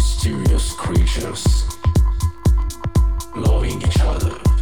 mysterious creatures, loving each other.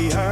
Face of